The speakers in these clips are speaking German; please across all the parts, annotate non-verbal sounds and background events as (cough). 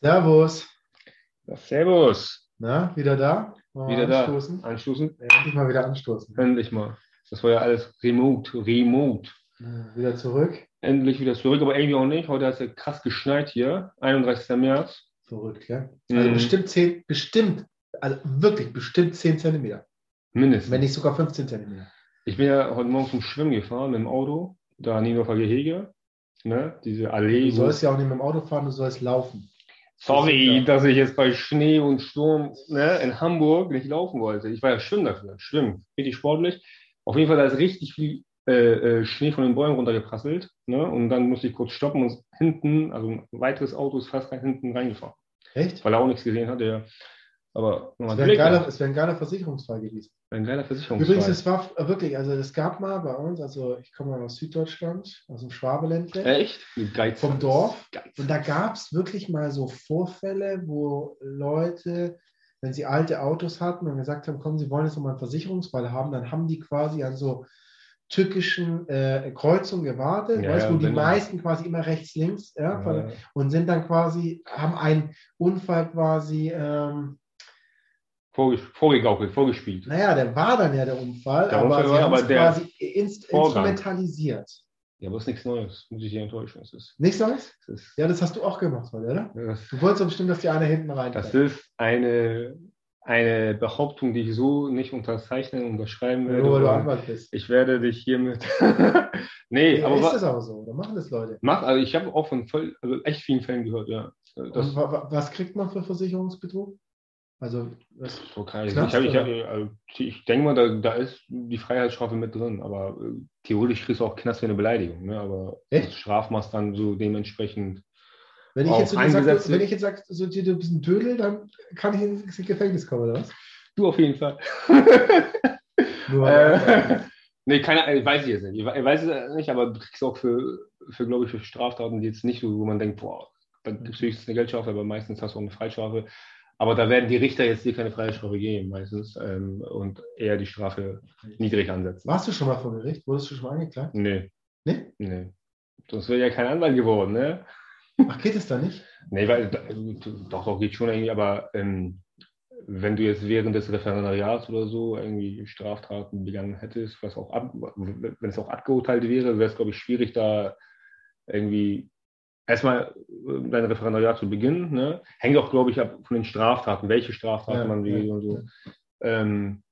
Servus. Ja, servus. Na, wieder da? Mal wieder anstoßen. da. Anstoßen. Endlich mal wieder anstoßen. Endlich mal. Das war ja alles remote. Remote. wieder zurück. Endlich wieder zurück, aber irgendwie auch nicht. Heute hat es ja krass geschneit hier. 31. März. Verrückt, ja. Also mhm. bestimmt 10, bestimmt, also wirklich bestimmt 10 Zentimeter. Mindestens. Wenn nicht sogar 15 Zentimeter. Ich bin ja heute Morgen zum Schwimmen gefahren mit dem Auto, da Niendorfer Gehege. Ne? Diese Allee. Du sollst ja auch nicht mit dem Auto fahren, du sollst laufen. Sorry, dass ich jetzt bei Schnee und Sturm ne, in Hamburg nicht laufen wollte. Ich war ja schwimmen dafür. Schwimmen. Richtig sportlich. Auf jeden Fall, da ist richtig viel äh, äh, Schnee von den Bäumen runtergeprasselt. Ne? Und dann musste ich kurz stoppen und hinten, also ein weiteres Auto ist fast hinten reingefahren. Echt? Weil er auch nichts gesehen hat. Der, aber es wäre ein, geiler, wär ein geiler Versicherungsfall gewesen. Ein geiler Versicherungsfall. Übrigens, es war wirklich, also es gab mal bei uns, also ich komme mal aus Süddeutschland, aus dem Schwabeländle. Echt? Geiz. Vom Dorf. Geiz. Und da gab es wirklich mal so Vorfälle, wo Leute, wenn sie alte Autos hatten und gesagt haben, komm, sie wollen jetzt nochmal einen Versicherungsfall haben, dann haben die quasi an so tückischen äh, Kreuzungen gewartet, ja, weißt, wo die meisten quasi immer rechts, links, ja, ja, und sind dann quasi, haben einen Unfall quasi ähm, vorgegaukelt, vorgespielt. Naja, der war dann ja der Unfall, der aber Unfall sie haben es quasi inst instrumentalisiert. Ja, aber es ist nichts Neues, muss ich dir enttäuschen. Es ist, nichts Neues? Ist, ja, das hast du auch gemacht, oder? Das, du wolltest doch bestimmt, dass die eine hinten rein. Das ist eine, eine Behauptung, die ich so nicht unterzeichnen und unterschreiben werde. Nur weil du Anwalt bist. Ich werde dich hiermit. (laughs) nee, ja, aber. Ist das aber so? Oder machen das Leute? Mach, also ich habe auch von voll, also echt vielen Fällen gehört, ja. Das, was kriegt man für Versicherungsbetrug? Also, das okay. ich, ich, ich, also, ich, denke mal, da, da, ist die Freiheitsstrafe mit drin, aber äh, theoretisch kriegst du auch Knast für eine Beleidigung. Ne? Aber Echt? das Strafmaß dann so dementsprechend. Wenn ich, jetzt so gesagt, wenn ich jetzt sage, so, du bist ein Dödel, dann kann ich ins Gefängnis kommen, oder was? Du auf jeden Fall. (laughs) Nur, äh, (laughs) nee, keine, weiß ich jetzt nicht. Ich weiß es nicht, aber du kriegst auch für, für glaube ich, für Straftaten, die jetzt nicht so, wo man denkt, boah, dann kriegst du eine Geldstrafe, aber meistens hast du auch eine Freistrafe. Aber da werden die Richter jetzt dir keine Freiheitsstrafe geben, meistens, ähm, und eher die Strafe niedrig ansetzen. Warst du schon mal vor Gericht? Wurdest du schon mal angeklagt? Nee. Nee? Nee. Sonst wäre ja kein Anwalt geworden, ne? Ach, geht es da nicht? Nee, weil, doch, doch, geht schon irgendwie, aber ähm, wenn du jetzt während des Referendariats oder so irgendwie Straftaten begangen hättest, was auch ab, wenn es auch abgeurteilt wäre, wäre es, glaube ich, schwierig, da irgendwie erstmal äh, dein Referendariat zu beginnen. Ne? Hängt auch, glaube ich, ab von den Straftaten, welche Straftaten ja, man will ja, und so. Ähm,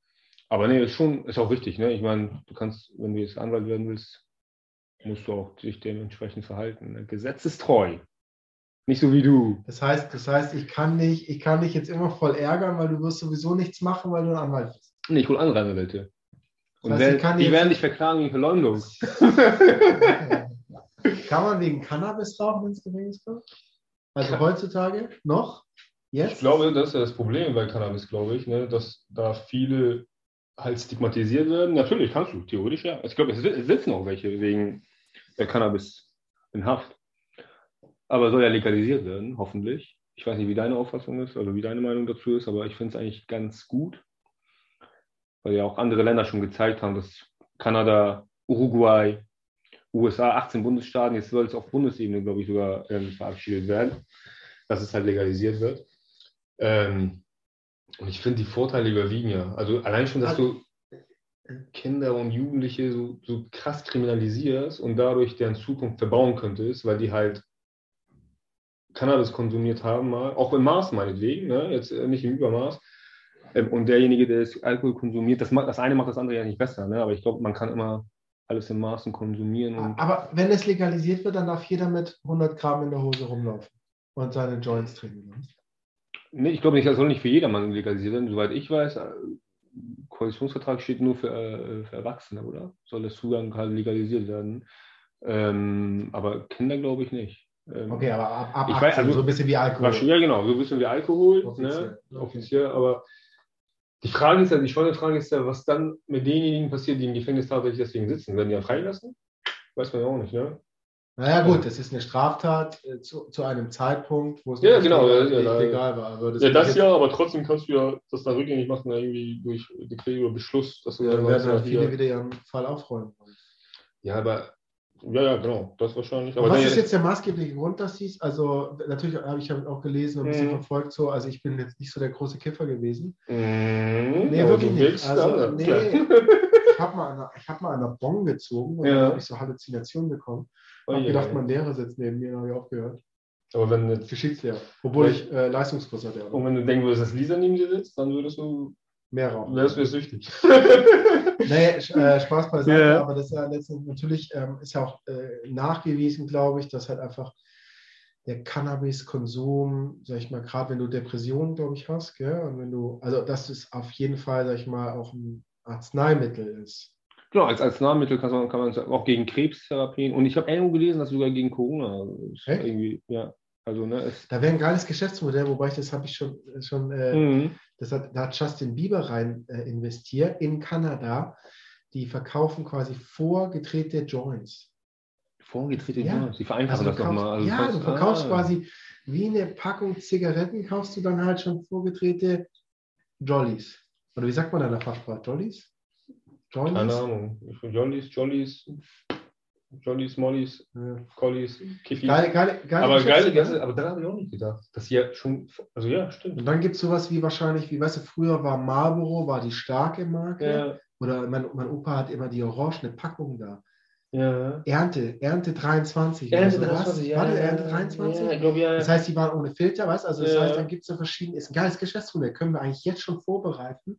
aber nee, ist schon, ist auch wichtig. Ne? Ich meine, du kannst, wenn du jetzt Anwalt werden willst, musst du auch dich dementsprechend verhalten. Ne? Gesetzestreu. Nicht so wie du. Das heißt, das heißt, ich kann dich, ich kann dich jetzt immer voll ärgern, weil du wirst sowieso nichts machen, weil du ein Anwalt bist. Nee, ich hole andere Anwälte. Und das heißt, werden, die werden dich verklagen wegen Verleumdung. (laughs) Kann man wegen Cannabis rauchen ins Gefängnis kommen? Also heutzutage noch? Jetzt? Ich glaube, das ist ja das Problem bei Cannabis, glaube ich, ne? dass da viele halt stigmatisiert werden. Natürlich kannst du, theoretisch ja. Ich glaube, es sitzen auch welche wegen der Cannabis in Haft. Aber soll ja legalisiert werden, hoffentlich. Ich weiß nicht, wie deine Auffassung ist, also wie deine Meinung dazu ist, aber ich finde es eigentlich ganz gut, weil ja auch andere Länder schon gezeigt haben, dass Kanada, Uruguay, USA 18 Bundesstaaten, jetzt soll es auf Bundesebene, glaube ich, sogar ähm, verabschiedet werden, dass es halt legalisiert wird. Ähm, und ich finde, die Vorteile überwiegen ja. Also allein schon, dass du Kinder und Jugendliche so, so krass kriminalisierst und dadurch deren Zukunft verbauen könntest, weil die halt Cannabis konsumiert haben, mal, auch im Maß meinetwegen, ne? jetzt äh, nicht im Übermaß. Ähm, und derjenige, der Alkohol konsumiert, das, das eine macht das andere ja nicht besser, ne? aber ich glaube, man kann immer alles in Maßen konsumieren. Aber wenn es legalisiert wird, dann darf jeder mit 100 Gramm in der Hose rumlaufen und seine Joints trinken. Nee, ich glaube nicht, das soll nicht für jedermann legalisiert werden. Soweit ich weiß, äh, Koalitionsvertrag steht nur für, äh, für Erwachsene, oder? Soll der Zugang halt legalisiert werden. Ähm, aber Kinder glaube ich nicht. Ähm, okay, aber ab, ab ich 18, weiß, also, so ein bisschen wie Alkohol. Ja, genau, so ein bisschen wie Alkohol. Offiziell. Ne? Offiziell aber die Frage ist ja, die spannende Frage ist ja, was dann mit denjenigen passiert, die im Gefängnis tatsächlich deswegen sitzen. Werden die ja freigelassen? Weiß man ja auch nicht, ne? Naja, gut, das ist eine Straftat äh, zu, zu, einem Zeitpunkt, wo es ja, genau, ja, nicht legal war. Aber das ja, das ja, aber trotzdem kannst du ja das dann rückgängig machen, irgendwie durch Dekret oder Beschluss. Dass du ja, dann werden halt viele wieder ihren Fall aufräumen. Ja, aber Ja, ja, genau, das wahrscheinlich. Aber was ist jetzt der maßgebliche Grund, dass sie es, also natürlich habe ich auch gelesen und ein bisschen mhm. verfolgt so, also ich bin jetzt nicht so der große Kiffer gewesen. Mhm, nee, wirklich nicht. Also, nee, ich habe mal, hab mal an der Bon gezogen und ja. dann habe ich so Halluzinationen bekommen. Ich oh, habe gedacht, mein Lehrer sitzt neben mir, habe ich aufgehört. Aber wenn jetzt Geschichtslehrer, obwohl ich äh, Leistungskurs hatte. Und wenn du denken würdest, dass Lisa neben dir sitzt, dann würdest du mehr rauchen. Wärst du süchtig. (laughs) nee, (laughs) äh, Spaß beiseite, yeah. aber das ist ja letztendlich natürlich ähm, ist ja auch äh, nachgewiesen, glaube ich, dass halt einfach der Cannabiskonsum, sag ich mal, gerade wenn du Depressionen, glaube ich, hast, gell? und wenn du, also das ist auf jeden Fall, sag ich mal, auch ein Arzneimittel ist. Genau, als Arzneimittel kann man, kann man auch gegen Krebstherapien und ich habe irgendwo gelesen, dass sogar gegen Corona irgendwie, ja. Also, ne, da wäre ein geiles Geschäftsmodell, wobei ich das habe ich schon, schon äh, mhm. das hat, da hat Justin Bieber rein äh, investiert in Kanada. Die verkaufen quasi vorgedrehte Joints. Vorgedrehte ja. Joints, die vereinfachen also das nochmal. Also ja, du verkaufst ah. quasi wie eine Packung Zigaretten, kaufst du dann halt schon vorgedrehte Jollies. Oder wie sagt man da in der Fachsprache? Jollies? Jollies? Keine Ahnung. Jollies, Jollies. Jollies, Mollys, ja. Collies, Kiffis. Geile, geile, geile aber geile Gäste, aber da habe ich auch nicht gedacht. Dass hier schon, also ja, stimmt. Und dann gibt es sowas wie wahrscheinlich, wie weißt du, früher war Marlboro, war die starke Marke. Ja. Oder mein, mein Opa hat immer die orangene Packung da. Ja. Ernte, Ernte 23. Ernte 23, ja. Warte, Ernte 23? Ja, glaub, ja, Das heißt, die waren ohne Filter, weißt du? Also, das heißt, dann gibt es so verschiedene, ist ein geiles Geschäftsmodell, können wir eigentlich jetzt schon vorbereiten.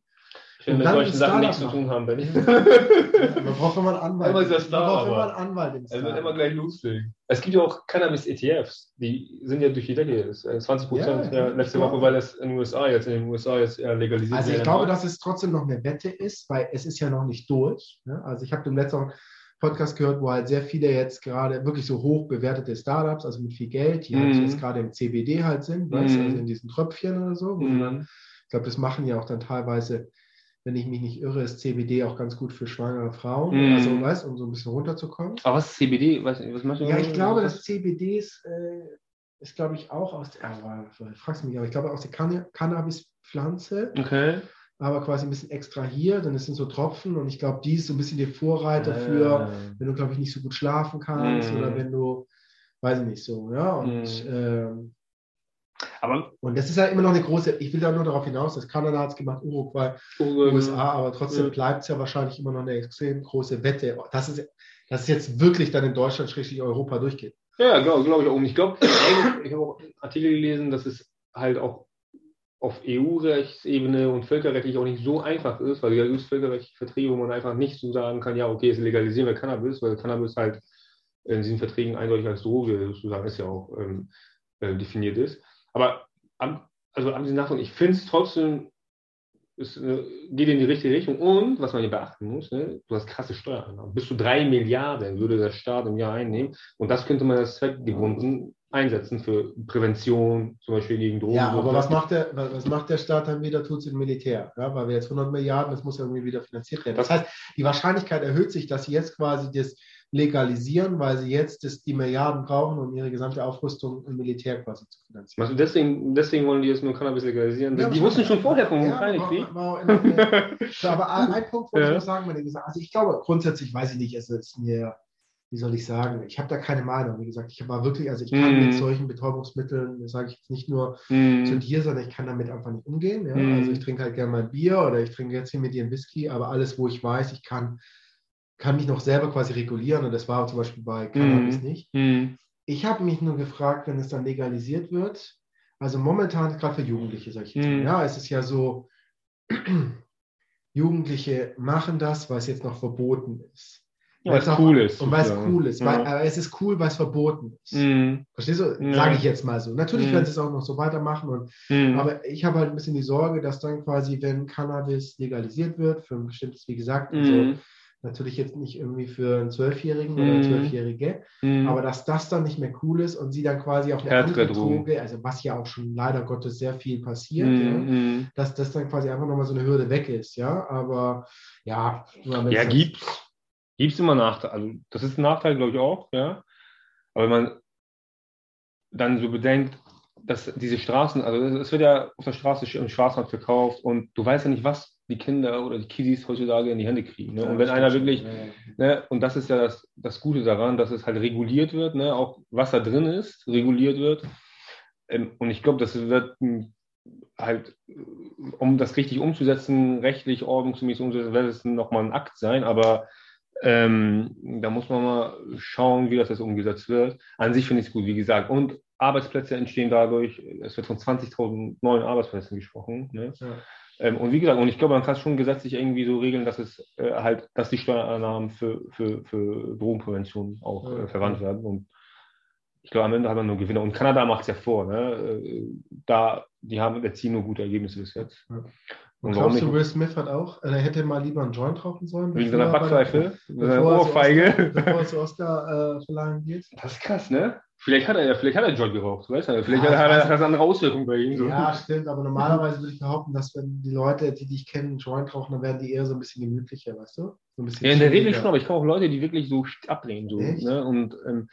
Ich will mit solchen Sachen nichts zu tun haben, Benny. (laughs) Man braucht immer einen Anwalt. Immer ist Man braucht immer einen Anwalt. Im also immer gleich loslegen. Es gibt ja auch Cannabis-ETFs, die sind ja durch die Decke. 20 Prozent ja, ja, letzte Woche, weil es in den USA jetzt in den USA jetzt legalisiert Also ich glaube, dass es trotzdem noch eine Wette ist, weil es ist ja noch nicht durch. Ne? Also ich habe den letzten Podcast gehört, wo halt sehr viele jetzt gerade wirklich so hoch bewertete Startups, also mit viel Geld, die halt mhm. halt jetzt gerade im CBD halt sind, mhm. weißt, also in diesen Tröpfchen oder so. Mhm. Dann, ich glaube, das machen ja auch dann teilweise wenn ich mich nicht irre, ist CBD auch ganz gut für schwangere Frauen. Mm. Also, weißt um so ein bisschen runterzukommen. Aber was ist CBD? Was, was machst du? Ja, ich glaube, das CBD ist, äh, ist glaube ich, auch aus der, äh, fragst mich, aber ich glaube aus der Cann Cannabispflanze. Okay. Aber quasi ein bisschen extrahiert und es sind so Tropfen und ich glaube, die ist so ein bisschen der Vorreiter äh. für, wenn du, glaube ich, nicht so gut schlafen kannst mm. oder wenn du, weiß ich nicht so, ja. Und mm. ähm, aber und das ist ja immer noch eine große, ich will da nur darauf hinaus, dass Kanada hat es gemacht, Uruguay, Uruguay, USA, aber trotzdem ja. bleibt es ja wahrscheinlich immer noch eine extrem große Wette, dass es, dass es jetzt wirklich dann in Deutschland, richtig Europa durchgeht. Ja, glaube glaub ich auch. Und ich glaube, ich habe auch Artikel gelesen, dass es halt auch auf EU-Rechtsebene und völkerrechtlich auch nicht so einfach ist, weil ja gibt völkerrechtliche Verträge, wo man einfach nicht so sagen kann, ja, okay, jetzt legalisieren wir Cannabis, weil Cannabis halt in diesen Verträgen eindeutig als Droge sozusagen ist ja auch ähm, äh, definiert ist. Aber also abgesehen davon, ich finde es trotzdem, es geht in die richtige Richtung. Und was man hier beachten muss, ne, du hast krasse Steuereinnahmen. Bis zu drei Milliarden würde der Staat im Jahr einnehmen. Und das könnte man als zweckgebunden einsetzen für Prävention, zum Beispiel gegen Drogen. Ja, aber was macht, der, was macht der Staat dann wieder? Tut es im Militär. Ja, weil wir jetzt 100 Milliarden, das muss ja irgendwie wieder finanziert werden. Das heißt, die Wahrscheinlichkeit erhöht sich, dass jetzt quasi das legalisieren, weil sie jetzt das, die Milliarden brauchen, um ihre gesamte Aufrüstung im Militär quasi zu finanzieren. Also deswegen, deswegen wollen die jetzt nur Cannabis legalisieren. Ja, die wussten schon vorher vom ja, Ukraine-Krieg. aber ein Punkt wollte ich noch sagen, wenn gesagt, also ich glaube grundsätzlich, weiß ich nicht, es ist mir, wie soll ich sagen, ich habe da keine Meinung. Wie gesagt, ich war wirklich, also ich kann mm. mit solchen Betäubungsmitteln, das sage ich jetzt nicht nur mm. zu dir, sondern ich kann damit einfach nicht umgehen. Ja? Mm. Also ich trinke halt gerne mal Bier oder ich trinke jetzt hier mit dir einen Whisky, aber alles, wo ich weiß, ich kann kann mich noch selber quasi regulieren und das war zum Beispiel bei Cannabis mhm. nicht. Mhm. Ich habe mich nur gefragt, wenn es dann legalisiert wird, also momentan gerade für Jugendliche, sag ich jetzt mhm. ja, es ist ja so, (clears throat) Jugendliche machen das, weil es jetzt noch verboten ist. Ja, weil es cool ist. Und weil es cool ist. Weil, aber es ist cool, weil es verboten ist. Mhm. Verstehst du? Ja. Sage ich jetzt mal so. Natürlich mhm. werden sie es auch noch so weitermachen. Und, mhm. Aber ich habe halt ein bisschen die Sorge, dass dann quasi, wenn Cannabis legalisiert wird, für ein bestimmtes, wie gesagt, also mhm. Natürlich jetzt nicht irgendwie für einen Zwölfjährigen mm. oder eine mhm. Zwölfjährige, mm. aber dass das dann nicht mehr cool ist und sie dann quasi auch eine andere Droge, also was ja auch schon leider Gottes sehr viel passiert, mm. ja, mhm. dass das dann quasi einfach nochmal so eine Hürde weg ist, ja, aber ja. Ja, gibt es immer Nachteile, also das ist ein Nachteil, glaube ich auch, ja, aber wenn man dann so bedenkt, dass diese Straßen, also es wird ja auf der Straße im Schwarzmarkt verkauft und du weißt ja nicht, was die Kinder oder die Kiddies heutzutage in die Hände kriegen. Ne? Ja, und wenn einer wirklich, ja. ne, und das ist ja das, das Gute daran, dass es halt reguliert wird, ne? auch was da drin ist, reguliert wird. Ähm, und ich glaube, das wird halt, um das richtig umzusetzen, rechtlich, ordnungsgemäß umzusetzen, wird es nochmal ein Akt sein, aber ähm, da muss man mal schauen, wie das jetzt umgesetzt wird. An sich finde ich es gut, wie gesagt. Und Arbeitsplätze entstehen dadurch. Es wird von 20.000 neuen Arbeitsplätzen gesprochen. Ne? Ja. Ähm, und wie gesagt, und ich glaube, man kann schon gesetzlich irgendwie so regeln, dass es äh, halt, dass die Steuereinnahmen für, für, für Drogenprävention auch äh, verwandt werden. Und ich glaube, am Ende hat man nur Gewinner. Und Kanada macht es ja vor. Ne? Äh, da, die haben erzielen nur gute Ergebnisse bis jetzt. Ja. Und, und glaubst du, Will Smith hat auch, er hätte mal lieber einen Joint rauchen sollen? Wegen seiner Backpfeife, seiner Ohrfeige. Bevor er zu Oscar äh, verlangen geht. Das ist krass, ne? Vielleicht hat er ja, vielleicht hat er Joint geraucht, weißt du? Vielleicht ja, hat er das andere Auswirkungen bei ihm. So. Ja, stimmt, aber normalerweise würde ich behaupten, dass wenn die Leute, die dich kennen, Joint rauchen, dann werden die eher so ein bisschen gemütlicher, weißt du? So ja, in der Regel schon, aber ich kenne auch Leute, die wirklich so ablehnen. So, ne? Und ähm,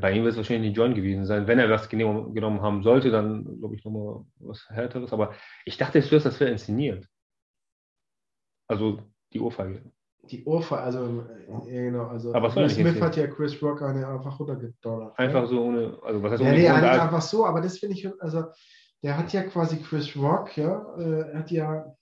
bei ihm wird es wahrscheinlich nicht Joint gewesen sein. Wenn er das genommen haben sollte, dann glaube ich nochmal was Härteres. Aber ich dachte jetzt, das wäre inszeniert. Also die Ohrfeige. Die Ohrfeige, also, äh, genau, also aber Will Smith hat ja Chris Rock eine einfach runtergedonnert. Einfach so ohne, also was heißt ja, ohne nee, Grund, einfach so, aber das finde ich, also der hat ja quasi Chris Rock, ja, äh, hat ja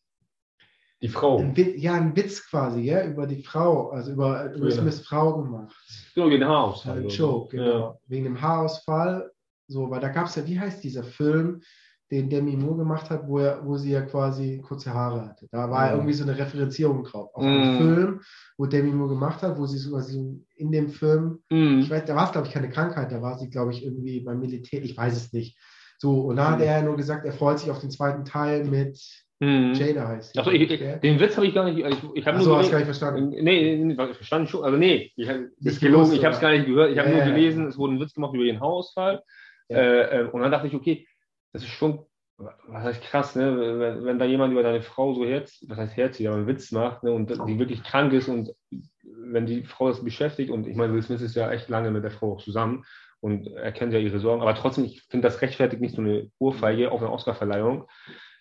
die Frau. Ein ja, ein Witz quasi, ja, über die Frau, also über Will Smiths Frau gemacht. So, wegen dem Haarausfall. Ein Joke, genau. Ja. Wegen dem Haarausfall. So, weil da gab es ja, wie heißt dieser Film, den Demi Moore gemacht hat, wo, er, wo sie ja quasi kurze Haare hatte. Da war mhm. irgendwie so eine Referenzierung drauf. Auf mhm. Film, wo Demi Moore gemacht hat, wo sie so also in dem Film, mhm. ich weiß, da war es, glaube ich, keine Krankheit, da war sie, glaube ich, irgendwie beim Militär, ich weiß es nicht. So, und da hat mhm. er nur gesagt, er freut sich auf den zweiten Teil mit Mhm. Jada heißt Achso, den Witz habe ich gar nicht. Ich, ich habe nur. hast gar nicht verstanden. Nee, nee, verstanden schon. Also, nee, ich, ist gelogen. Ich habe es gar nicht gehört. Ich habe äh, nur gelesen, es wurde ein Witz gemacht über den Haarausfall. Ja. Äh, äh, und dann dachte ich, okay, das ist schon was heißt krass, ne? Wenn, wenn, da jemand über deine Frau so herz, was heißt herzig, aber einen Witz macht ne? und die wirklich krank ist und wenn die Frau das beschäftigt und ich meine, Will Smith ist ja echt lange mit der Frau auch zusammen und er kennt ja ihre Sorgen, aber trotzdem, ich finde das rechtfertigt nicht so eine Urfeige auf eine Oscarverleihung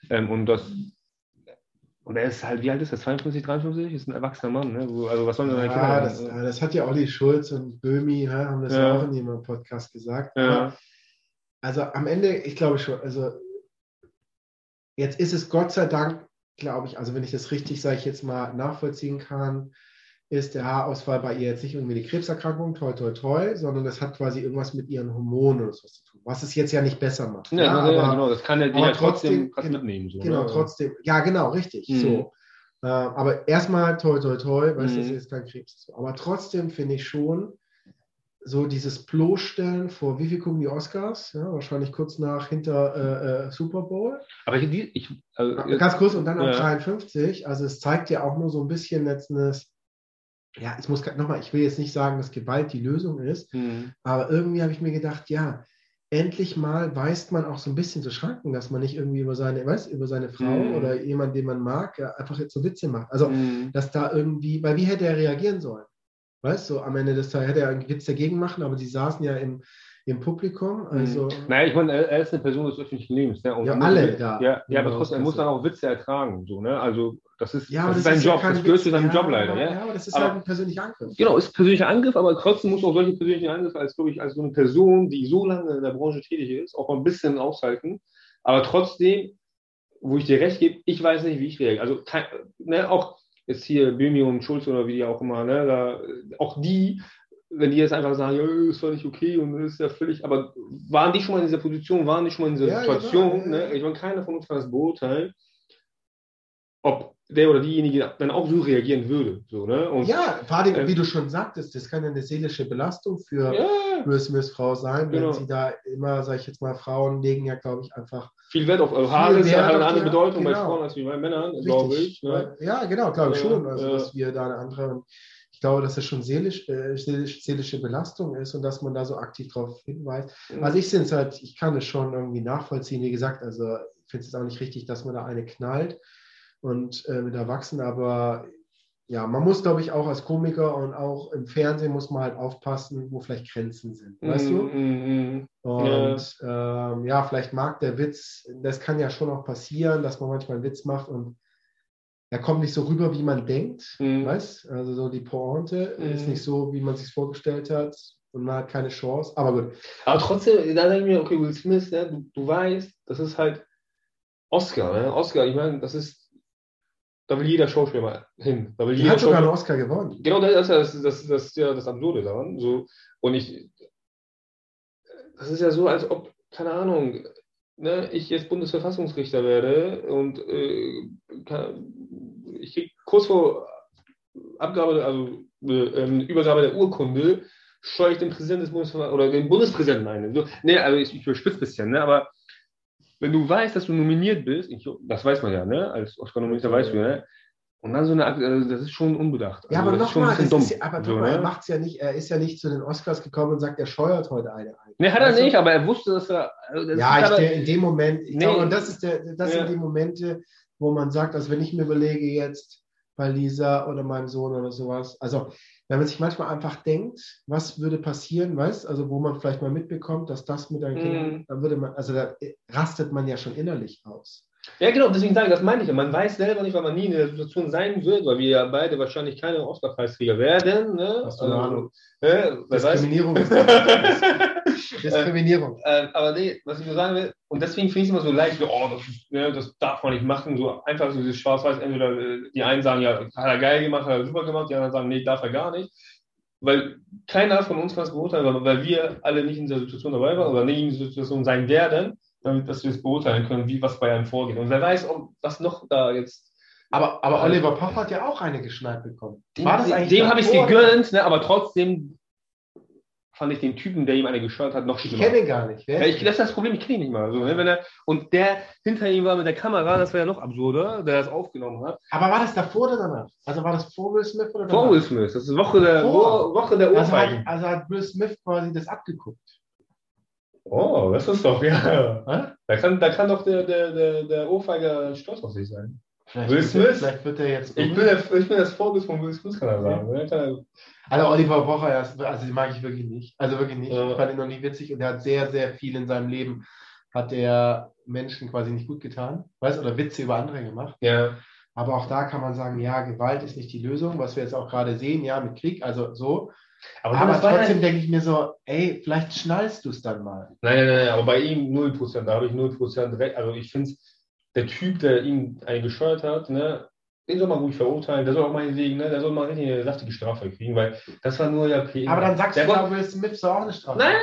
ähm, und das und er ist halt, wie alt ist er? 52, 53? Ist ein erwachsener Mann, ne? Also was sollen denn ja, Kinder das, das hat ja Olli Schulz und Böhmi, ne, haben das ja. ja auch in ihrem Podcast gesagt. Ja. Also am Ende, ich glaube schon, also Jetzt ist es Gott sei Dank, glaube ich, also wenn ich das richtig, sage ich jetzt mal, nachvollziehen kann, ist der Haarausfall bei ihr jetzt nicht irgendwie eine Krebserkrankung, toll, toll, toll, sondern das hat quasi irgendwas mit ihren Hormonen oder so zu tun, was es jetzt ja nicht besser macht. Ja, ja, aber, ja genau, das kann ja die ja trotzdem, trotzdem mitnehmen. So, genau, ne? trotzdem, ja, genau, richtig, mhm. so. Äh, aber erstmal toll, toll, toll, weil mhm. das ist kein Krebs. Aber trotzdem finde ich schon, so dieses bloßstellen vor, wie viel gucken die Oscars? Ja, wahrscheinlich kurz nach hinter äh, äh, Super Bowl. Aber ich, ich also, ganz kurz und dann ja. 53. Also es zeigt ja auch nur so ein bisschen letztens, ja, es muss nochmal, ich will jetzt nicht sagen, dass Gewalt die Lösung ist, mhm. aber irgendwie habe ich mir gedacht, ja, endlich mal weist man auch so ein bisschen zu Schranken, dass man nicht irgendwie über seine, weiß, über seine Frau mhm. oder jemanden, den man mag, ja, einfach jetzt so Witze macht. Also, mhm. dass da irgendwie, weil wie hätte er reagieren sollen? Weißt du, am Ende des Tages hätte er einen Witz dagegen machen, aber die saßen ja im, im Publikum. Also, mhm. Naja, ich meine, er ist eine Person des öffentlichen Lebens. Ne? Ja, alle da. Ja, ja aber trotzdem, er muss dann auch Witze ertragen. So, ne? Also, das ist, ja, das ist sein Job, das gehört zu seinem Job leider. Ja, ja, aber das ist aber, halt ein persönlicher Angriff. Genau, ist ein persönlicher Angriff, aber trotzdem muss auch solche persönlichen Angriffe als, glaube ich, als so eine Person, die so lange in der Branche tätig ist, auch mal ein bisschen aushalten. Aber trotzdem, wo ich dir recht gebe, ich weiß nicht, wie ich reagiere. Also, kein, ne, auch jetzt hier Böhmi und Schulz oder wie die auch immer, ne, da, auch die, wenn die jetzt einfach sagen, ja, das war nicht okay und das ist ja völlig, aber waren die schon mal in dieser Position, waren die schon mal in dieser ja, Situation, genau, ne? Ich meine, keiner von uns kann das beurteilen, ob der oder diejenige dann auch so reagieren würde. So, ne? Und, ja, vor allem, äh, wie du schon sagtest, das kann ja eine seelische Belastung für ja, Smiths Frau sein, wenn genau. sie da immer, sage ich jetzt mal, Frauen legen ja, glaube ich, einfach viel Wert auf also Haare ist ja halt eine andere Bedeutung genau. bei Frauen als bei Männern, glaube ich. Ne? Ja, genau, glaube ich schon. Also, dass wir da eine andere, ich glaube, dass es schon seelisch, äh, seelische Belastung ist und dass man da so aktiv darauf hinweist. Mhm. Also ich finde es halt, ich kann es schon irgendwie nachvollziehen. Wie gesagt, also ich finde es auch nicht richtig, dass man da eine knallt und äh, mit Erwachsenen, aber ja, man muss, glaube ich, auch als Komiker und auch im Fernsehen muss man halt aufpassen, wo vielleicht Grenzen sind, weißt mm, du? Mm, mm. Und ja. Ähm, ja. vielleicht mag der Witz, das kann ja schon auch passieren, dass man manchmal einen Witz macht und er kommt nicht so rüber, wie man denkt, Mhm. weißt? Also so die Pointe ist Mhm. nicht so, wie man sich vorgestellt hat und man hat keine Chance. Aber gut, Aber trotzdem, da denke ich mir, okay, Will Smith, ne, du, du weißt, das ist halt Oscar, ne? Oscar, ich meine, das ist, da will jeder Schauspieler mal hin. Da will die jeder hat sogar einen Oscar gewonnen. genau das ist ja das, das, das, ja das Absurde daran. So, und ich, das ist ja so, als ob, keine Ahnung, ne, ich jetzt Bundesverfassungsrichter werde und äh, kann, ich krieg kurz vor Abgabe, also äh, ähm, Übergabe der Urkunde, scheue ich den Präsidenten des Bundesverfassungsgerichts oder den Bundespräsidenten ein. So, nee, also ich, ich überspitze ein bisschen, ne, aber wenn du weißt, dass du nominiert bist, ich, das weiß man ja, ne, als Oscar-Nominierter weißt du, ne, und dann so eine, also das ist schon unbedacht. Ja, also aber nochmal, ja, aber so, er ne? macht's ja nicht, er ist ja nicht zu den Oscars gekommen und sagt, er scheuert heute eine ein. Ne, hat er du? nicht, aber er wusste, dass er. Also das Ja, ich, aber, der, in dem Moment, Nee. glaube, und das, ist der, das Ja. sind die Momente, wo man sagt, also wenn ich mir überlege jetzt bei Lisa oder meinem Sohn oder sowas, also wenn man sich manchmal einfach denkt, was würde passieren, weißt, also wo man vielleicht mal mitbekommt, dass das mit deinen Mhm. Kindern, dann würde man, also da rastet man ja schon innerlich aus. ja, genau, deswegen sage ich, das meine ich ja. Man weiß selber nicht, weil man nie in der Situation sein wird, weil wir ja beide wahrscheinlich keine Oscar-Preisträger werden. Ne? Hast du eine Ahnung? Äh. Diskriminierung ist (laughs) Diskriminierung. Äh, aber nee, was ich nur sagen will, und deswegen finde ich es immer so leicht, so, oh, das, ne, das darf man nicht machen, so einfach so dieses Schwarz-Weiß, entweder äh, die einen sagen, ja, hat er geil gemacht, hat er super gemacht, die anderen sagen, nee, darf er gar nicht. Weil keiner von uns kann es beurteilen, weil, weil wir alle nicht in dieser Situation dabei waren oder nicht in dieser Situation sein werden, damit dass wir es beurteilen können, wie was bei einem vorgeht. Und wer weiß, ob, was noch da jetzt. Aber, aber Oliver Pocher hat ja auch eine geschneit bekommen. Dem, dem habe ich es gegönnt, ne, aber trotzdem fand ich den Typen, der ihm eine geschaut hat, noch Ich schlimmer. kenne ihn gar nicht. Ja, ich, das ist das Problem, ich kenne ihn nicht mal. So, ne? Wenn er, und der hinter ihm war mit der Kamera, das war ja noch absurder, der das aufgenommen hat. Aber war das davor oder danach? Also war das vor Will Smith oder danach? Vor Will Smith, das ist Woche der, Vor. Wo- Woche der Also hat, also hat Will Smith quasi das abgeguckt. Oh, das ist doch, ja. Da kann, da kann doch der, der, der, der Ohrfeiger stolz auf sich sein. Vielleicht, Will wird, Smith? vielleicht wird er jetzt. Ich bin, der, ich bin das Vorbild von Will Smith, kann er sagen. Also Oliver Pocher, also den mag ich wirklich nicht. Also wirklich nicht. Ja. Ich fand ihn noch nie witzig und er hat sehr, sehr viel in seinem Leben, hat er Menschen quasi nicht gut getan, weißt oder Witze über andere gemacht. Ja. Aber auch da kann man sagen, ja, Gewalt ist nicht die Lösung, was wir jetzt auch gerade sehen, ja, mit Krieg, also so. Aber, Aber, das trotzdem halt- denke ich mir so, ey, vielleicht schnallst du es dann mal. Nein, nein, nein, aber bei ihm 0%, da habe ich 0% recht. Also ich finde, der Typ, der ihn einen gescheuert hat, ne, den soll man ruhig verurteilen, der soll auch meinetwegen, ne, der soll mal richtig eine saftige Strafe kriegen, weil das war nur ja PR. Aber dann sagst der du, ja, Will Smith soll auch eine Strafe. Nein,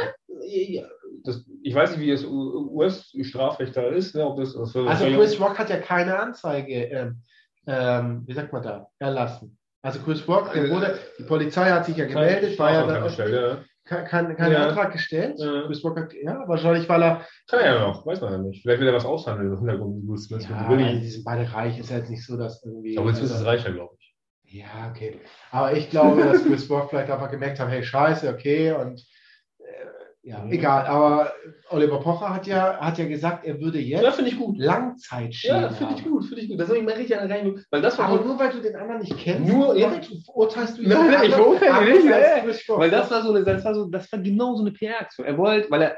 ja, das, ich weiß nicht, wie das US-Strafrecht da ist, ne, ob das, das Also Chris Rock hat ja keine Anzeige, ähm, ähm, wie sagt man da, erlassen. Also Chris Rock, der wurde, die Polizei hat sich ja gemeldet, war ja da, gestellt, ja. Kein, kein, keinen Ja. Antrag gestellt. Ja. Chris Rock ja, wahrscheinlich, weil er, Kann er ja noch, weiß man ja nicht. Vielleicht will er was aushandeln im Hintergrund. ja, also die sind beide reich, ist ja jetzt nicht so, dass irgendwie. Aber Smith ist reicher, glaube ich. Ja, okay. Aber ich glaube, dass Chris Rock vielleicht einfach gemerkt hat, hey, scheiße, okay, und ja, Mhm. egal. Aber Oliver Pocher hat ja, hat ja gesagt, er würde Ja, jetzt finde ich gut. Langzeitschäden Ja, finde ich gut, finde ich gut. Da soll ich mal richtig an rein, weil das war Aber nur weil du den anderen nicht kennst, Nur- ja. urteilst du ihn Nein, nein, ich verurteile ihn anders nicht, ja. Weil das war so eine, das war so, das war genau so eine PR-Aktion. Er wollte, weil er,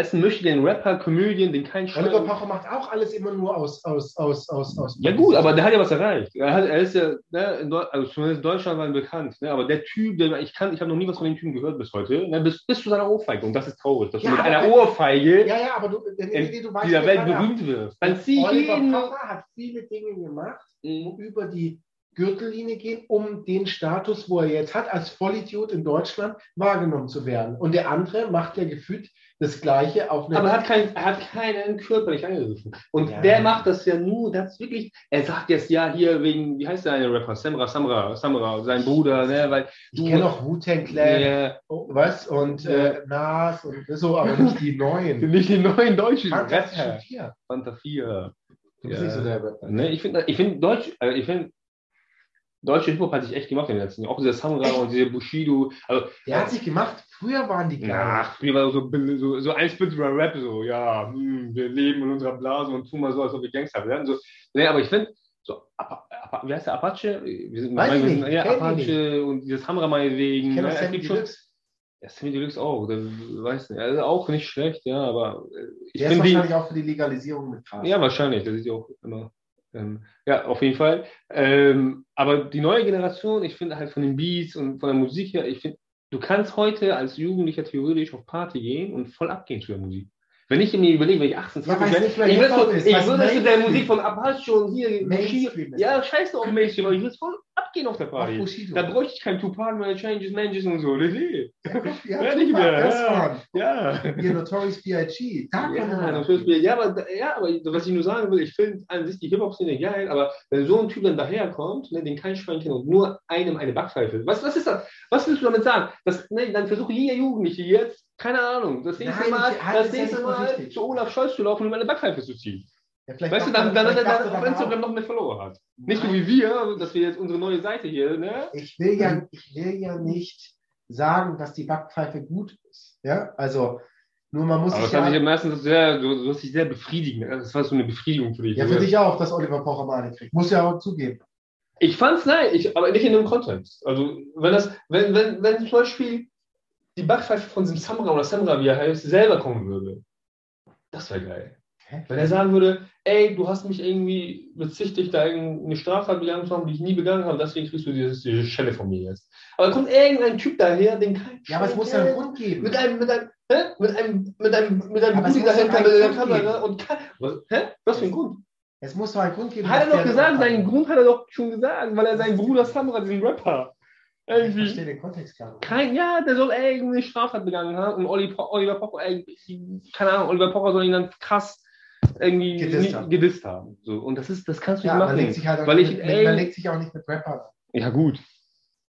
ist ein möchte den Rapper, Comedian, den kein Oliver Schwein. Pocher macht auch alles immer nur aus, aus, aus, aus, aus. Ja gut, aber der hat ja was erreicht. Er, hat, er ist ja, ne, in also zumindest in Deutschland war er bekannt. Ne, aber der Typ, der, ich kann, ich habe noch nie was von dem Typen gehört bis heute, ne, bis, bis zu seiner Ohrfeige. Und das ist traurig, dass Ja, du mit einer Ohrfeige Ja, ja, aber du, nee, du weißt dieser ja Welt berühmt wirst. Dann zieh Oliver jeden. Pocher hat viele Dinge gemacht, Mhm. über die Gürtellinie gehen, um den Status, wo er jetzt hat, als Vollidiot in Deutschland wahrgenommen zu werden. Und der andere macht ja gefühlt das Gleiche auf eine. Aber er hat, kein, er hat keinen körperlich angegriffen. Und Ja. der macht das ja nur, das wirklich, er sagt jetzt ja hier wegen, wie heißt der eine Rapper? Samra, Samra, Samra, sein Bruder, ne, weil ich kenne auch Wu-Tang Clan, Ja, oh, was? Und äh, Nas und so, aber nicht die neuen. (laughs) nicht die neuen deutschen Rapper. Fanta 4. Du bist Ja. nicht so der Rapper. Ne, ich finde, ich finde Deutsch, äh, ich finde, deutsche Hip-Hop hat sich echt gemacht in den letzten Jahren. Auch dieser Samra Echt? und dieser Bushido. Also, Der hat sich gemacht, früher waren die geil. ja, früher war so, so, so ein spitziger Rap, so, ja, hm, wir leben in unserer Blase und tun mal so, als ob wir Gangster wären. So, ne, aber ich finde, so, Apa, Apa, wie heißt der Apache? Wir sind, Weiß ich nicht, ja, Apache und dieses Hamra meinetwegen. Ich kenne ne, es Sammy Deluxe. Ja, Sammy Deluxe auch, der, weiß nicht, also auch nicht schlecht, ja, aber äh, ich Der ist finde die, wahrscheinlich auch für die Legalisierung mit Gras. ja, wahrscheinlich, das ist ja auch immer Ähm, ja, auf jeden Fall. Ähm, aber die neue Generation, ich finde halt von den Beats und von der Musik her, ich finde, du kannst heute als Jugendlicher theoretisch auf Party gehen und voll abgehen zu der Musik. Wenn ich mir überlege, wenn ich 18, 20 Ja, bin, ich ich würde zu der. Musik von Apache und hier, Mainstream ja, scheiße auf Mainstream, aber ich würde voll abgehen auf der Party. Da bräuchte ich kein Tupac, meine Changes, Manges und so. Nee, Ja, Ja, nicht mehr, Das ja. Ja. Hier Notorious B.I.G. Da kann Ja, man ja, aber, ja, aber was ich nur sagen will, ich finde an sich die Hip-Hop-Szene geil, aber wenn so ein Typ dann daherkommt, ne, den kein Schwein kennt und nur einem eine Backpfeife, was, was ist das? Was willst du damit sagen? Das, ne, dann versuche jeder Jugendliche jetzt, keine Ahnung, das nächste Nein, Mal, das nächste Mal zu Olaf Scholz zu laufen und ihm eine Backpfeife zu ziehen. Ja, Weißt du, dann, dann, dann, dann auf Instagram noch mehr Follower hat. Nicht so wie wir, dass wir jetzt unsere neue Seite hier, ne? Ich will ja, ich will ja nicht sagen, dass die Backpfeife gut ist. Ja, also nur man muss Aber sich das ja, sich ja meistens sehr, du, hast dich sehr befriedigend. Das war so eine Befriedigung für dich. ja für dich auch, dass Oliver Pocher mal eine kriegt. Muss ja auch zugeben. Ich fand's nein, ich, aber nicht in dem Kontext. Also, wenn das, wenn, wenn, wenn zum Beispiel die Backpfeife von Samra oder Samra, wie er heißt, selber kommen würde, das wäre geil. Hä? Wenn er sagen würde, ey, du hast mich irgendwie bezichtigt, da irgendeine Straftat begangen zu haben, die ich nie begangen habe, deswegen kriegst du dieses, diese Schelle von mir jetzt. Aber kommt irgendein Typ daher, den kein Ja, aber es muss ja einen Grund geben. mit einem, mit einem, hä? mit einem, mit einem, mit einem Bulli dahinter mit der Kamera und was, hä? Was für ein Grund? Es muss doch einen Grund geben. Hat er doch gesagt, seinen. Grund hat er doch schon gesagt, weil er seinen Bruder Samra, diesen Rapper, Ich irgendwie. verstehe den Kontext gar nicht. Kein, ja, der soll irgendeine Straftat begangen haben und Oliver Pocher, keine Ahnung, Oliver Pocher soll ihn dann krass irgendwie Gedisst haben. gedisst haben. So, und das ist, das kannst du Ja, nicht man machen. legt sich halt weil ich, mit, ey, man legt sich auch nicht mit Rappern an. ja, gut.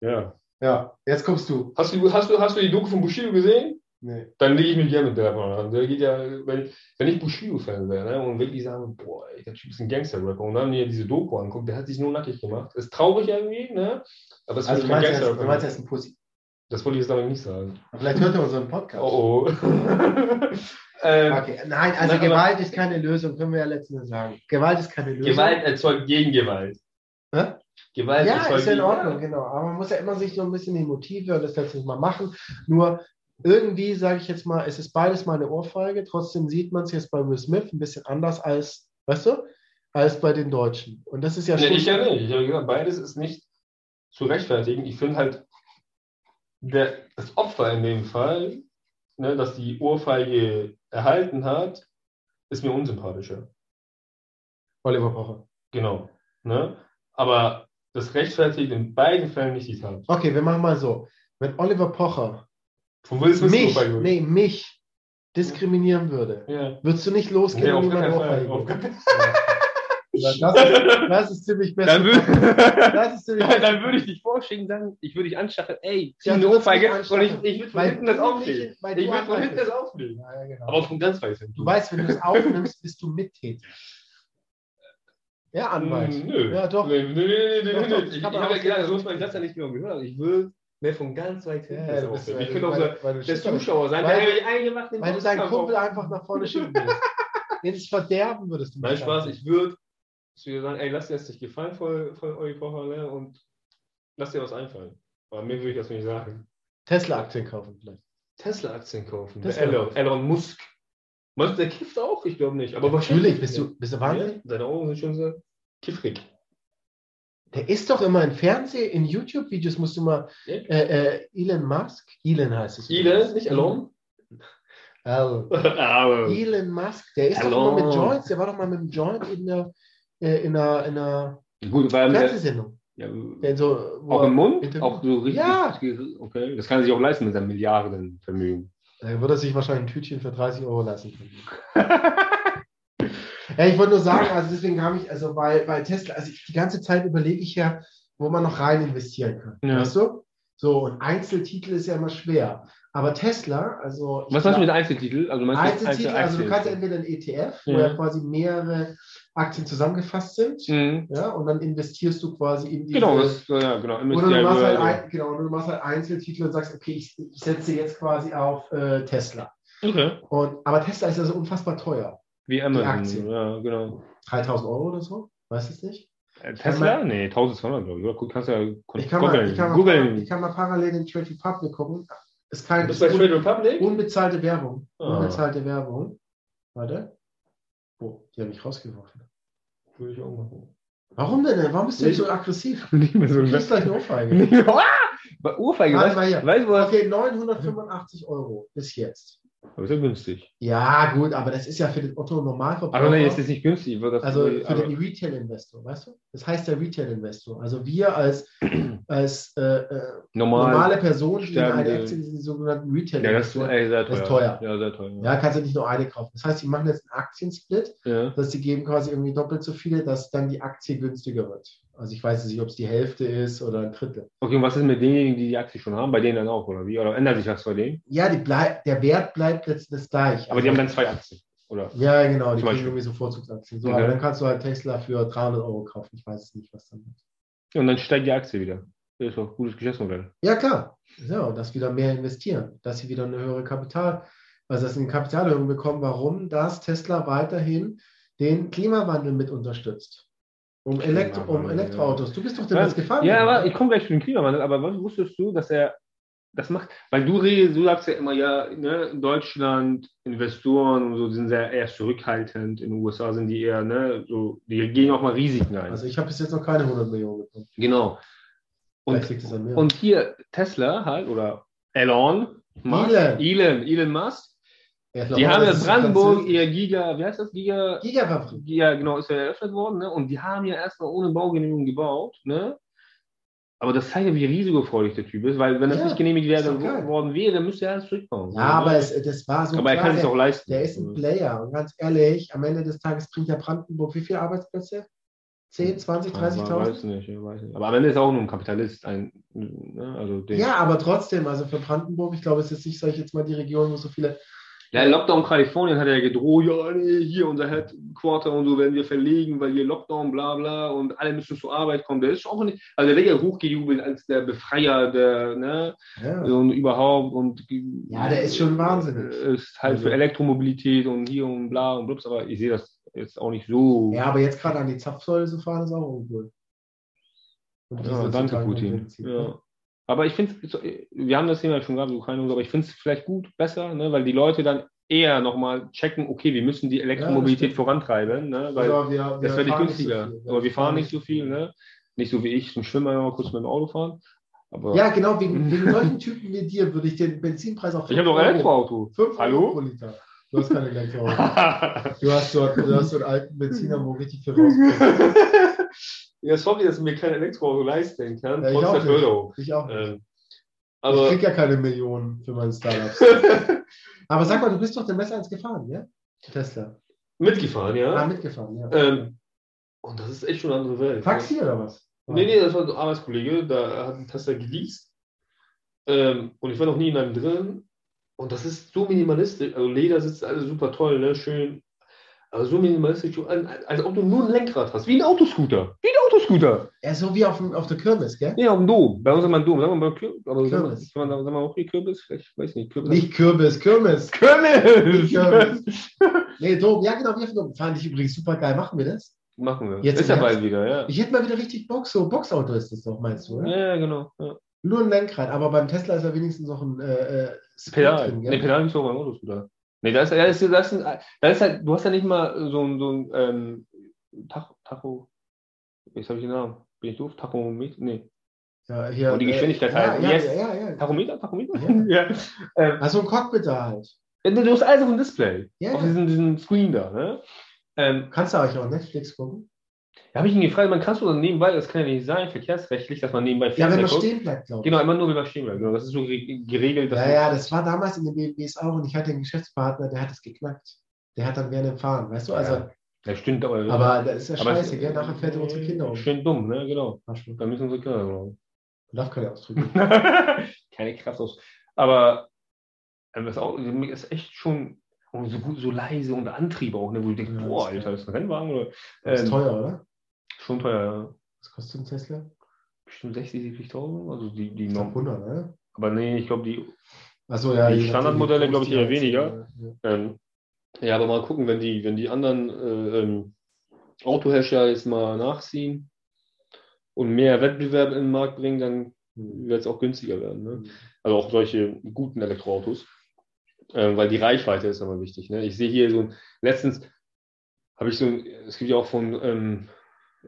Ja. Ja, jetzt kommst du. Hast du, hast du, hast du die Doku von Bushido gesehen? Nee. Dann lege ich mich gerne mit der Rappern an. Der geht ja, wenn, wenn ich Bushido-Fan wäre, ne, und wirklich sagen, boah, ey, der Typ ist ein Gangster-Rapper, und dann mir diese Doku anguckt, der hat sich nur nackig gemacht. Ist traurig irgendwie, ne? Aber es ist Also du kein ist, du Gangster-Rapper. meinst, er ist ein Pussy. Das wollte ich jetzt damit nicht sagen. Aber Vielleicht hört er unseren Podcast. Oh, oh. (laughs) ähm, Okay, nein, also Nein, aber- Gewalt ist keine Lösung, können wir ja letztens sagen. Gewalt ist keine Lösung. Gewalt erzeugt Gegengewalt. Hä? Gewalt Ja, erzeugt ist ja in Ordnung, genau. Aber man muss ja immer sich so ein bisschen die Motive und das letztes Mal machen. Nur irgendwie, sage ich jetzt mal, es ist beides mal eine Ohrfeige. Trotzdem sieht man es jetzt bei Will Smith ein bisschen anders als, weißt du, als bei den Deutschen. Und das ist ja Nee, schon. ich ja nicht. Ich habe gesagt, beides ist nicht zu rechtfertigen. Ich finde halt, der, das Opfer in dem Fall, ne, das die Ohrfeige erhalten hat, ist mir unsympathischer. Oliver Pocher. Genau. Ne? Aber das rechtfertigt in beiden Fällen nicht die Tat. Okay, wir machen mal so. Wenn Oliver Pocher mich, nee, mich diskriminieren würde, Ja. würdest du nicht losgehen Nee, und gar jemand (laughs) Das, ist, (laughs) das ist ziemlich besser. Dann (laughs) (laughs) dann, dann würde ich dich vorschicken, sagen, ich würde dich anstacheln, ey, zieh Ja, eine Ohrfeige und ich, ich würde von hinten das aufnehmen. nicht- Ich würde von hinten das aufnehmen. Ja, genau. Aber von ganz weit hinten. Du weißt, wenn du es aufnimmst, bist du Mittäter. Ja, Anwalt. Mm, Nö. Ja, doch. Nee, nee, nee, nee, Doch, doch. Ich, Ich ich hab habe ja gedacht, so muss man das ja nicht genau gehört. Ich will mehr von ganz weit hinten Ja, das Ich könnte auch so der Zuschauer sein, weil- der mich eingemacht Weil du deinen Kumpel einfach nach vorne schicken willst. Ins Verderben würdest du Nein, Spaß, ich würde zu dir sagen, ey, lass dir das nicht gefallen voll, voll Olli Pocher, ne? Und lass dir was einfallen. Aber mir würde ich das nicht sagen. Tesla-Aktien kaufen vielleicht. Tesla-Aktien kaufen. Tesla. Elon, Elon Musk. Meinst du, der kifft auch? Ich glaube nicht. Aber wahrscheinlich. Natürlich, bist du, bist du wahnsinnig? Ja, Deine Augen sind schon so kiffrig. Der ist doch immer in Fernseh, in YouTube-Videos musst du mal, Ja. äh, äh, Elon Musk, Elon heißt es. Elon, nicht Elon? Elon. (laughs) Elon Musk, der ist doch Elon. immer mit Joints, der war doch mal mit dem Joint in der, äh, in einer, in einer Gut, weil Fernsehsendung. ja, so, auch im Mund? Interview- Auch so richtig? Ja. Okay, das kann er sich auch leisten mit seinem Milliardenvermögen. Da würde er sich wahrscheinlich ein Tütchen für 30 Euro lassen können. (laughs) ja, ich wollte nur sagen, also deswegen habe ich, also bei, bei Tesla, also ich, die ganze Zeit überlege ich ja, wo man noch rein investieren kann. Ja. Weißt du? So, und Einzeltitel ist ja immer schwer. Aber Tesla, also. Was meinst du mit Einzeltitel? Also Einzeltitel, also du kannst entweder ein ETF, wo Ja. quasi mehrere Aktien zusammengefasst sind, Mhm. ja, und dann investierst du quasi in diese. Genau, das, ja, genau. Oder du, machst halt würde- ein, genau, du machst halt Einzeltitel und sagst, okay, ich, ich setze jetzt quasi auf äh, Tesla. Okay. Und, aber Tesla ist ja so unfassbar teuer. Wie Amazon. Aktien. Ja, genau. 3000 Euro oder so? Weiß es nicht. Äh, Tesla? Nee, 1200, glaube ich. Kannst ja Ich kann, mal, ich, kann mal, ich kann mal parallel in Trade Republic gucken. Ist kein Du bist bei ist Trade Republic? un, unbezahlte Werbung. Ah. Unbezahlte Werbung. Warte. Oh, die habe ich rausgeworfen. Würde ich auch machen. Warum denn? Warum bist du jetzt so aggressiv? (laughs) Nicht mehr so Du kriegst gleich eine Ohrfeige. (laughs) Ohrfeige, weißt du was? Okay, 985 Euro bis jetzt. Aber ist ja günstig. Ja, gut, aber das ist ja für den Otto Normalverbraucher. Aber nee, ist das nicht günstig. Also für aber, den Retail-Investor, weißt du? Das heißt der Retail-Investor. Also wir als, (clears throat) als äh, äh, normal. normale Person, die in eine Aktie sind, die sogenannten ja, das ist Retail-Investoren. ey, sehr teuer. Das ist teuer. Ja, sehr teuer. Ja, kannst du nicht nur eine kaufen. Das heißt, die machen jetzt einen Aktiensplit, ja. dass die geben quasi irgendwie doppelt so viele, dass dann die Aktie günstiger wird. Also ich weiß nicht, ob es die Hälfte ist oder ein Drittel. Okay, und was ist mit denjenigen, die die Aktie schon haben? Bei denen dann auch, oder wie? Oder ändert sich was bei denen? Ja, der Wert bleibt letztendlich gleich. Aber die haben dann zwei Aktien, oder? Ja, genau, die kriegen irgendwie so Vorzugsaktien. So, Okay. aber dann kannst du halt Tesla für 300 Euro kaufen. Ich weiß es nicht, was dann wird. Und dann steigt die Aktie wieder. Das ist doch ein gutes Geschäftsmodell. Ja, klar. Ja, und dass wieder mehr investieren, dass sie wieder eine höhere Kapital, also dass sie eine Kapitalerhöhung bekommen. Warum? Dass Tesla weiterhin den Klimawandel mit unterstützt. Um, Elektro, um Elektroautos. Du bist doch Ja, demnächst gefahren. Ja, aber ich komme gleich zu dem Klimawandel, aber was wusstest du, dass er das macht? Weil du redest, du sagst ja immer, ja, ne, in Deutschland, Investoren und so, sind sehr eher zurückhaltend. In den USA sind die eher, ne, so, die gehen auch mal Risiken ein. Also ich habe bis jetzt noch keine 100 Millionen bekommen. genau. Und, und hier Tesla halt, oder Elon, Musk, Elon. Elon, Elon Musk, die haben ja Brandenburg, ihr Giga, wie heißt das, Giga, Gigafabrik. ja, genau, ist ja eröffnet worden, ne? Und die haben ja erstmal ohne Baugenehmigung gebaut, ne? Aber das zeigt ja, wie risikofreudig der Typ ist, weil wenn das Ja, nicht genehmigt geil. worden wäre, dann müsste er alles zurückbauen. Ja, aber es, das war so. aber er klar, kann sich der, auch leisten. der ist ein Player. Und ganz ehrlich, am Ende des Tages bringt ja Brandenburg wie viele Arbeitsplätze? 10, 20, Ja, weiß 30.000? nicht, ich weiß nicht. Aber am Ende ist er auch nur ein Kapitalist. Ein, ne? also Ja, aber trotzdem, also für Brandenburg, ich glaube, es ist nicht, sag ich jetzt mal, die Region, wo so viele. Ja, Lockdown Kalifornien hat er ja gedroht, ja, nee, hier unser Headquarter und so werden wir verlegen, weil hier Lockdown, bla bla und alle müssen zur Arbeit kommen. Der ist auch nicht, also der wird ja hochgejubelt als der Befreier der, ne, Ja, und überhaupt und Ja, der ist schon wahnsinnig. Ist halt Also- für Elektromobilität und hier und bla und blups, aber ich sehe das jetzt auch nicht so. ja aber jetzt gerade an die Zapfsäule zu fahren, ist auch uncool. Ja, danke, Putin. Ja. Aber ich finde, wir haben das Thema schon gehabt, Ukraine und so, aber ich finde es vielleicht gut, besser, ne, weil die Leute dann eher nochmal checken, okay, wir müssen die Elektromobilität stimmt. vorantreiben, ne, weil Aber wir, das wird nicht fahren günstiger. so aber wir fahren nicht so viel, ne? Nicht so wie ich zum Schwimmen mal kurz mit dem Auto fahren. Aber Ja, genau, wegen, wegen solchen Typen wie dir würde ich den Benzinpreis auf ich habe doch ein Elektroauto. 5 Euro Hallo? pro Liter. Du hast kein Elektroauto. Du hast so, du hast so einen alten Benziner, wo richtig viel rauskommt. (laughs) ja, sorry, dass ich mir kein Elektroauto leisten kann, Ja, ich auch der nicht. Förderung. Ich auch nicht. Ähm, ich aber krieg ja keine Millionen für meine Startups. (laughs) Aber sag mal, du bist doch den Messer 1 gefahren, ja? Tesla. mitgefahren, ja. Ah, mitgefahren, ja. Ähm, und das ist echt schon eine andere Welt. Taxi oder was? Nee, nee, das war ein Arbeitskollege, da hat ein Tesla geleast. Ähm, und ich war noch nie in einem drin. Und das ist so minimalistisch. Also Leder sitzt alles super toll, ne? schön. Aber so minimalistisch, so ein- als ob du nur ein Lenkrad hast. Wie ein Autoscooter. Wie ein Autoscooter. Ja, so wie auf, dem, auf der Kirmes, gell? Ja, auf dem Dom. Bei uns haben wir einen Dom. Sagen wir mal Kürbis. Aber Kürbis. sagen wir, sagen wir auch hier Kürbis? Vielleicht, weiß nicht. Kürbis. Nicht Kürbis, Kirmes. Kürbis! Nicht Kürbis. (laughs) Nee, Dom, ja genau, wir auf Dom. Fand ich übrigens super geil. Machen wir das? Machen wir. Jetzt ist ja bald wieder, ja. Ich hätte mal wieder richtig Bock, so Boxauto ist das doch, meinst du, oder? Ja, genau. Ja. Nur ein Lenkrad, aber beim Tesla ist ja wenigstens noch ein äh, äh, Pedal. drin, nee, gell? Pedal nicht so beim Autoscooter. Nee, das, das, ist, das, ist, das ist halt, du hast ja nicht mal so ein, so ein ähm, Tacho, Tacho, jetzt habe ich den Namen, bin ich doof? Tachometer? Nee. Ja, hier, Und die Geschwindigkeit äh, halt. Ja, ja, Yes. ja, ja, ja. Tachometer? Tachometer? Ja. (laughs) ja. Ähm, Also ein Cockpit da halt. du hast alles auf dem Display. Ja. Auf diesem, diesem Screen da, ne? Ähm, Kannst du euch auch Netflix gucken? Da habe ich ihn gefragt, man kannst du dann nebenbei, das kann ja nicht sein, verkehrsrechtlich, dass man nebenbei Ja, wenn man guckt. stehen bleibt, glaube ich. Genau, immer nur, wenn man stehen bleibt. Genau, das ist so ge- geregelt. dass Ja, man- ja, das war damals in den BMWs auch und ich hatte einen Geschäftspartner, der hat es geknackt. Der hat dann während dem Fahren, weißt du? Also, Ja. Ja, stimmt, aber. aber das ist ja scheiße, gell? Nachher fährt er unsere Kinder um. Schön dumm, ne? Genau. Da müssen unsere Kinder genau. Darf keine Ausdrücke. (laughs) Keine Kraft aus. Aber ähm, das ist echt schon und so gut, so leise und Antrieb auch, ne? Wo du denkst, Ja, boah, Alter, das ist ein Rennwagen oder? Das ist Ähm, teuer, oder? Schon teuer, ja. Was kostet ein Tesla? Bestimmt 60, 70.000. Also die, die Norm- 100, ne? Aber nee, ich glaube, die. Achso, ja. Die Standardmodelle, wie glaub ich, eher weniger. ja. Ähm, ja, aber mal gucken, wenn die, wenn die anderen äh, ähm, Autohersteller jetzt mal nachziehen und mehr Wettbewerb in den Markt bringen, dann Hm. wird es auch günstiger werden. Ne? Also auch solche guten Elektroautos. Ähm, weil die Reichweite ist immer wichtig. Ne? Ich sehe hier so ein, letztens habe ich so, es gibt ja auch von, ähm,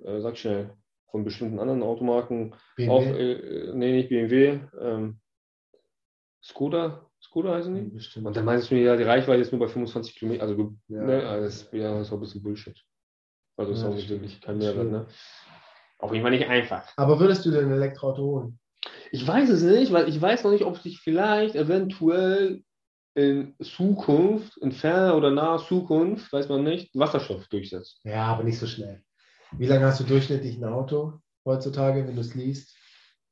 äh, sag schnell, von bestimmten anderen Automarken, BMW? auch, äh, nee, nicht BMW, ähm, Skoda, Skoda heißen die? Bestimmt. Und dann meinst du mir, ja, die Reichweite ist nur bei 25 Kilometer, also du, Ja. ne, also das, ist- ja, das ist auch ein bisschen Bullshit. Also das ist Ja, auch nicht wirklich kein Mehrwert, ne? Auf jeden Fall nicht einfach. Aber würdest du denn ein Elektroauto holen? Ich weiß es nicht, weil ich weiß noch nicht, ob sich vielleicht eventuell in Zukunft, in ferner oder naher Zukunft, weiß man nicht, Wasserstoff durchsetzt. Ja, aber nicht so schnell. Wie lange hast du durchschnittlich ein Auto heutzutage, wenn du es liest?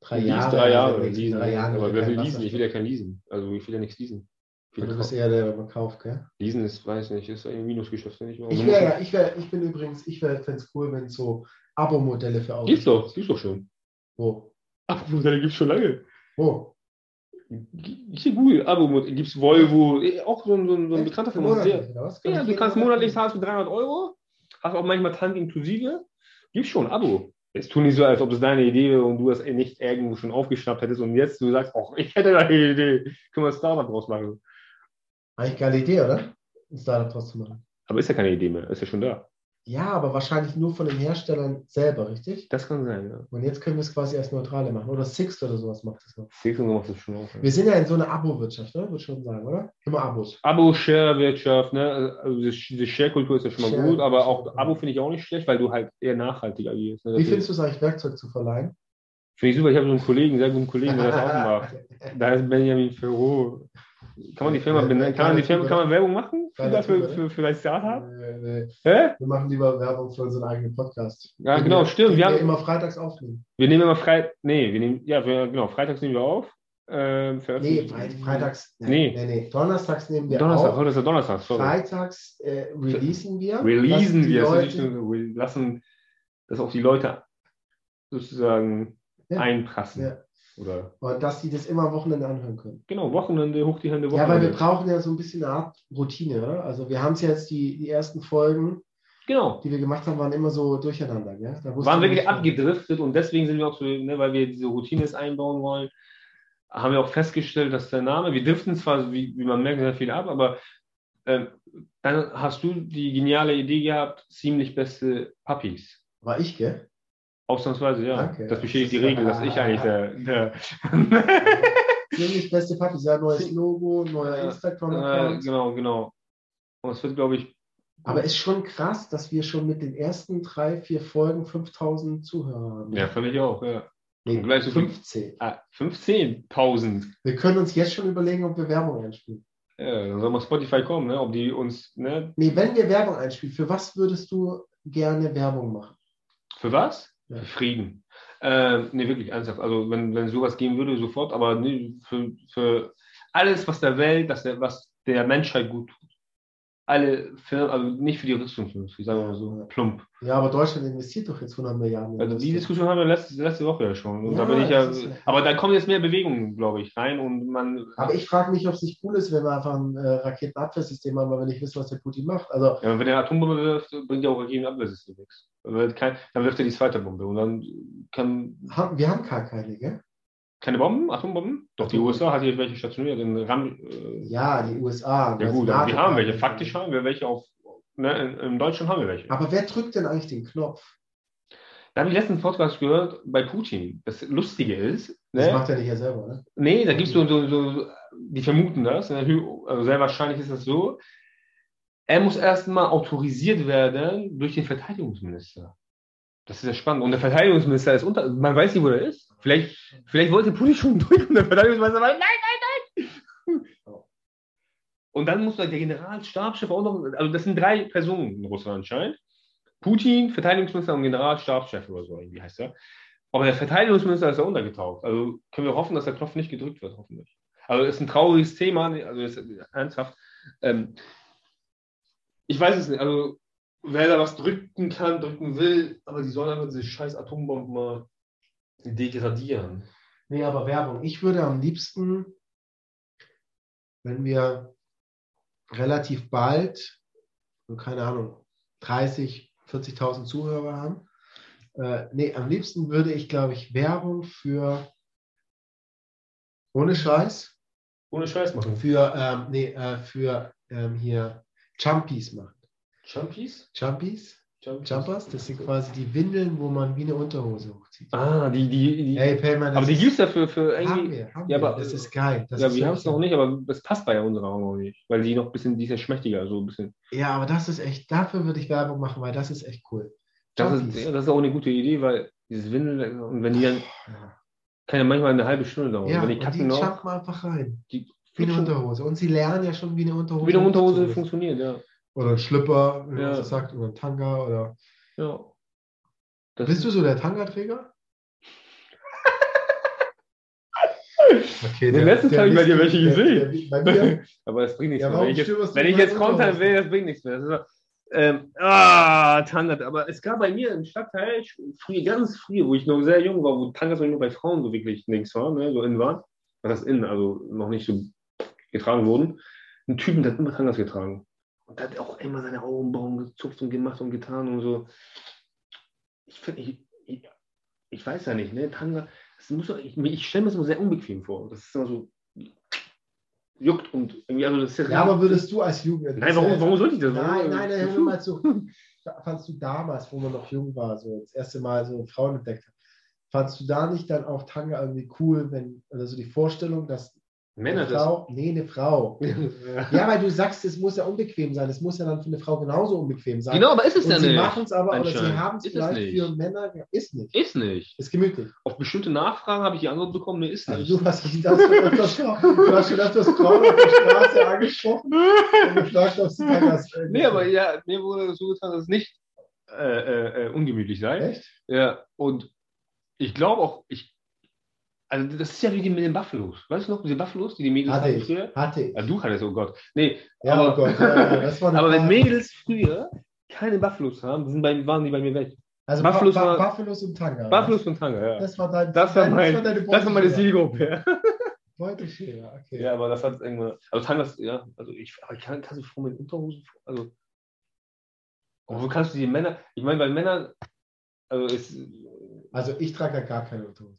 Drei Lease Jahre. Drei Jahre. Leasen, drei Jahren aber wer will leasen? Ich will ja kein leasen. Also ich will ja nichts leasen. Und du bist eher der, der verkauft, gell? Leasen ist, weiß nicht, ist ein Minusgeschäft, finde ich. mal. Ich muss- ja, ich wäre, ich bin übrigens, ich fände es cool, wenn es so Abo-Modelle für Autos Gibt's doch, gibt's doch schon. Wo? Abo-Modelle gibt's schon lange. Wo? Hier Google, Abo-Modelle, gibt's Volvo, eh, auch so ein, so ein, so ein? Bekannter von uns. Ja, du kannst Monat- monatlich zahlst du 300 Euro, hast auch manchmal Tank inklusive. Gibt's schon, Abo. Jetzt tun nicht so, als ob das deine Idee wäre und du das nicht irgendwo schon aufgeschnappt hättest und jetzt du sagst, ach, ich hätte da eine Idee, können wir ein Startup draus machen. Eigentlich geile Idee, oder? Ein Startup draus zu machen. Aber ist ja keine Idee mehr, ist ja schon da. Ja, aber wahrscheinlich nur von den Herstellern selber, richtig? Das kann sein, ja. Und jetzt können wir es quasi als Neutrale machen. Oder Sixt oder sowas macht das noch. Sixon macht das schon auch. Ja. Wir sind ja in so einer Abo-Wirtschaft, ne? Würde ich schon sagen, oder? Immer Abos. Abo-Share-Wirtschaft, ne? Also die die Share-Kultur ist ja schon mal Share- gut, aber auch Abo finde ich auch nicht schlecht, weil du halt eher nachhaltig agierst. Ne? Wie findest du es eigentlich, Werkzeug zu verleihen? Finde ich super, ich habe so einen Kollegen, sehr guten Kollegen, der das auch macht. (laughs) Da ist Benjamin Ferro. Kann man die Firma Ja, benennen? Kann man die Firma, kann man Werbung machen für, Geiler für, für, dein Startup? Äh, nee. Hä? Wir machen lieber Werbung für unseren eigenen Podcast. Ja, genau, wir- stimmt. Wir haben- immer freitags aufnehmen. Wir nehmen immer Freitag, nee, wir nehmen, ja, wir, genau, freitags nehmen wir auf. Ähm, Nee, Freit- freitags. Nee. nee, nee. Donnerstags nehmen wir Donnerstag, auf. der Donnerstag, sorry. Freitags äh, releasen wir. Releasen wir, das Leute, lassen das auch die Leute sozusagen Ja. einprassen. Ja. Oder dass die das immer Wochenende anhören können. genau, Wochenende, hoch die Hände, Ja, weil wir Wochenende. brauchen ja so ein bisschen eine Art Routine, oder? Also wir haben es jetzt, die, die ersten Folgen, genau. die wir gemacht haben, waren immer so durcheinander. Gell? Da waren wirklich nicht, abgedriftet und deswegen sind wir auch so, ne, weil wir diese Routines einbauen wollen, haben wir auch festgestellt, dass der Name, wir driften zwar, wie, wie man merkt, sehr viel ab, aber ähm, dann hast du die geniale Idee gehabt, ziemlich beste Puppies. War ich, gell? Ausnahmsweise, ja. Danke. Das bestätigt die Regel, dass ich eigentlich der. (laughs) der Ziemlich beste Puppies. Ja, neues Logo, neuer äh, Instagram-Account. genau, genau. Und es wird, glaube ich. Aber ist schon krass, dass wir schon mit den ersten drei, vier Folgen 5000 Zuhörer haben. Ja, völlig auch, ja. nee, und gleich so viel- 15. Ah, 15.000. Wir können uns jetzt schon überlegen, ob wir Werbung einspielen. Ja, dann soll mal Spotify kommen, ne? Ob die uns, ne? Nee, wenn wir Werbung einspielen, für was würdest du gerne Werbung machen? Für was? Frieden. Ähm, nee, wirklich, ernsthaft. Also wenn, wenn sowas geben würde, sofort, aber nee, für, für alles, was der Welt, das der, was der Menschheit gut tut. Alle Firmen, also nicht für die Rüstungsindustrie, sagen wir mal so, plump. Ja, aber Deutschland investiert doch jetzt 100 Milliarden. Also die. Diskussion haben wir letzte, letzte Woche ja schon. Ja, da bin ich ja, ja- aber da kommen jetzt mehr Bewegungen, glaube ich, rein und man. Aber ich frage mich, ob es nicht cool ist, wenn wir einfach ein äh, Raketenabwehrsystem haben, weil wir nicht wissen, was der Putin macht. Also, Ja, wenn er eine Atombombe wirft, bringt ja auch gegen Abwehrsystem nichts. Kein- Dann wirft er die zweite Bombe und dann kann haben, wir haben gar keine, gell? keine Bomben, Atombomben. Doch die Atombomben. USA hat hier welche stationiert in Ram. Äh, Ja, die USA. ja das gut, aber wir haben welche. Faktisch haben wir welche auf. Ne, in, in Deutschland haben wir welche. Aber wer drückt denn eigentlich den Knopf? Da habe ich letzten Podcast gehört bei Putin. Das Lustige ist, Das ne? macht er nicht er selber, ne? Nee, da gibt es so, so, so, die vermuten das. ne, Also sehr wahrscheinlich ist das so. Er muss erstmal autorisiert werden durch den Verteidigungsminister. Das ist ja spannend. Und der Verteidigungsminister ist unter, man weiß nicht, wo er ist. Vielleicht, vielleicht wollte Putin schon (laughs) durch und der Verteidigungsminister war, nein, nein, nein. Und dann muss der Generalstabschef auch noch, also das sind drei Personen in Russland anscheinend. Putin, Verteidigungsminister und Generalstabschef oder so, irgendwie heißt er. Aber der Verteidigungsminister ist ja untergetaucht. Also können wir hoffen, dass der Knopf nicht gedrückt wird, hoffentlich. Also ist ein trauriges Thema, also ist ernsthaft. Ähm, ich weiß es nicht, also wer da was drücken kann, drücken will, aber die sollen einfach diese scheiß Atombomben mal degradieren. Nee, aber Werbung. Ich würde am liebsten, wenn wir relativ bald, keine Ahnung, 30, 40.000 Zuhörer haben, äh, nee, am liebsten würde ich, glaube ich, Werbung für, ohne Scheiß, Ohne Scheiß machen. für, ähm, nee, äh, für ähm, hier Chumpies machen. Jumpies? Jumpies, Jumpies. Jumpers, das sind quasi die Windeln, wo man wie eine Unterhose hochzieht. Ah, die, die, die. Hey, Payman, aber die gibt es ja für, für haben irgendwie. wir, haben Ja, wir. aber- das ist geil. Das ja, ist wir haben es noch nicht, aber das passt bei unserer auch noch nicht. Weil die noch ein bisschen, die ist ja schmächtiger, so ein bisschen. Ja, aber das ist echt, dafür würde ich Werbung machen, weil das ist echt cool. Das Jumpies. ist, ja, das ist auch eine gute Idee, weil dieses Windel, und wenn die dann, Ja, kann ja manchmal eine halbe Stunde dauern. ja wenn die und die noch, jumpen einfach rein. die Wie eine Unterhose. Und sie lernen ja schon, wie eine Unterhose wie eine Unterhose funktioniert, ja. Oder ein Schlüpper, wie man Ja. so sagt, oder ein Tanga. Oder... ja. Das Bist du so der Tanga-Träger? (laughs) Okay, Den letzten habe ich bei dir welche der- gesehen. der- Bei mir? (laughs) Aber das bringt nichts Ja, mehr. Wenn ich jetzt, wenn ich jetzt kontern will, das bringt nichts mehr. Das ist, ähm, ah, Tangas. Aber es gab bei mir im Stadtteil, früher, ganz früh, wo ich noch sehr jung war, wo Tangas nur bei Frauen so wirklich links waren, ne, so innen waren. Was heißt innen? Also noch nicht so getragen wurden. Ein Typen, der hat immer Tangas getragen. Und der hat auch immer seine Augenbrauen gezupft und gemacht und getan und so. Ich finde, ich, ich, ich weiß ja nicht, ne, Tanga, das muss ich, ich stelle mir das immer sehr unbequem vor. Das ist immer so juckt und irgendwie, also das ist Ja, aber würdest du als Jugend. Nein, warum, warum sollte ich das? Nein, nein, nein, hör mal zu. Fandst du damals, wo man noch jung war, so das erste Mal so Frauen entdeckt hat, fandst du da nicht dann auch Tanga irgendwie cool, wenn, also die Vorstellung, dass Männer eine das. Frau, nee, eine Frau. (laughs) Ja, weil du sagst, es muss ja unbequem sein. Es muss ja dann für eine Frau genauso unbequem sein. Genau, aber ist es Und ja sie nicht. machen es aber, oder sie haben es vielleicht nicht. für Männer. Ist nicht. Ist nicht. Ist gemütlich. Auf bestimmte Nachfragen habe ich die Antwort bekommen, nee, ist Also nicht. du hast das öfters, du hast schon öfters Frauen auf der Straße angesprochen (laughs) und gefragt, ob sie dann das. äh, nee, aber ja, mir wurde so getan, dass es nicht äh, äh, äh, ungemütlich sei. Echt? Ja, und ich glaube auch, ich, also das ist ja wie die mit den Buffalos. Weißt du noch, diese Buffalos, die die Mädels Hatte hatten ich. früher? Hatte ich. Ja, du hattest, oh Gott. Nee, Ja, aber, oh Gott. Ja, das war (laughs) aber wenn. Mädels früher keine Buffalos haben, sind bei, waren die bei mir weg. Also Buffalos Buffalos, war- Buffalos und Tanga. Buffalos und Tanga, ja. Das war dein. Das war, mein, deine das war meine. Zielgruppe. Ja. (laughs) Okay. Ja, aber das hat irgendwann. Also Tangas, ja, also ich, aber ich kann, kannst du Frauen mit Unterhosen, also. Wo kannst du die Männer, ich meine, bei Männern, also ist. Also ich trage ja gar keine Unterhose.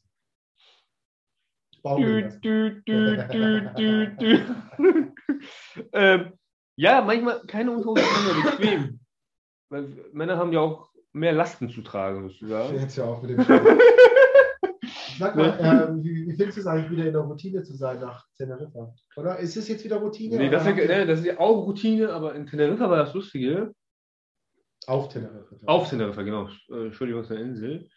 (laughs) Ähm, ja, manchmal keine Unterhosen sind ja bequem. Weil Männer haben ja auch mehr Lasten zu tragen, sozusagen. Jetzt ja auch mit dem. (laughs) Sag mal, ähm, wie, wie findest du es eigentlich wieder in der Routine zu sein nach Teneriffa? Oder ist es jetzt wieder Routine? Nee, das, ist, ihr- ne, das ist ja auch Routine, aber in Teneriffa war das Lustige. Auf Teneriffa. Auf Teneriffa, genau. Äh, Entschuldigung, aus der Insel.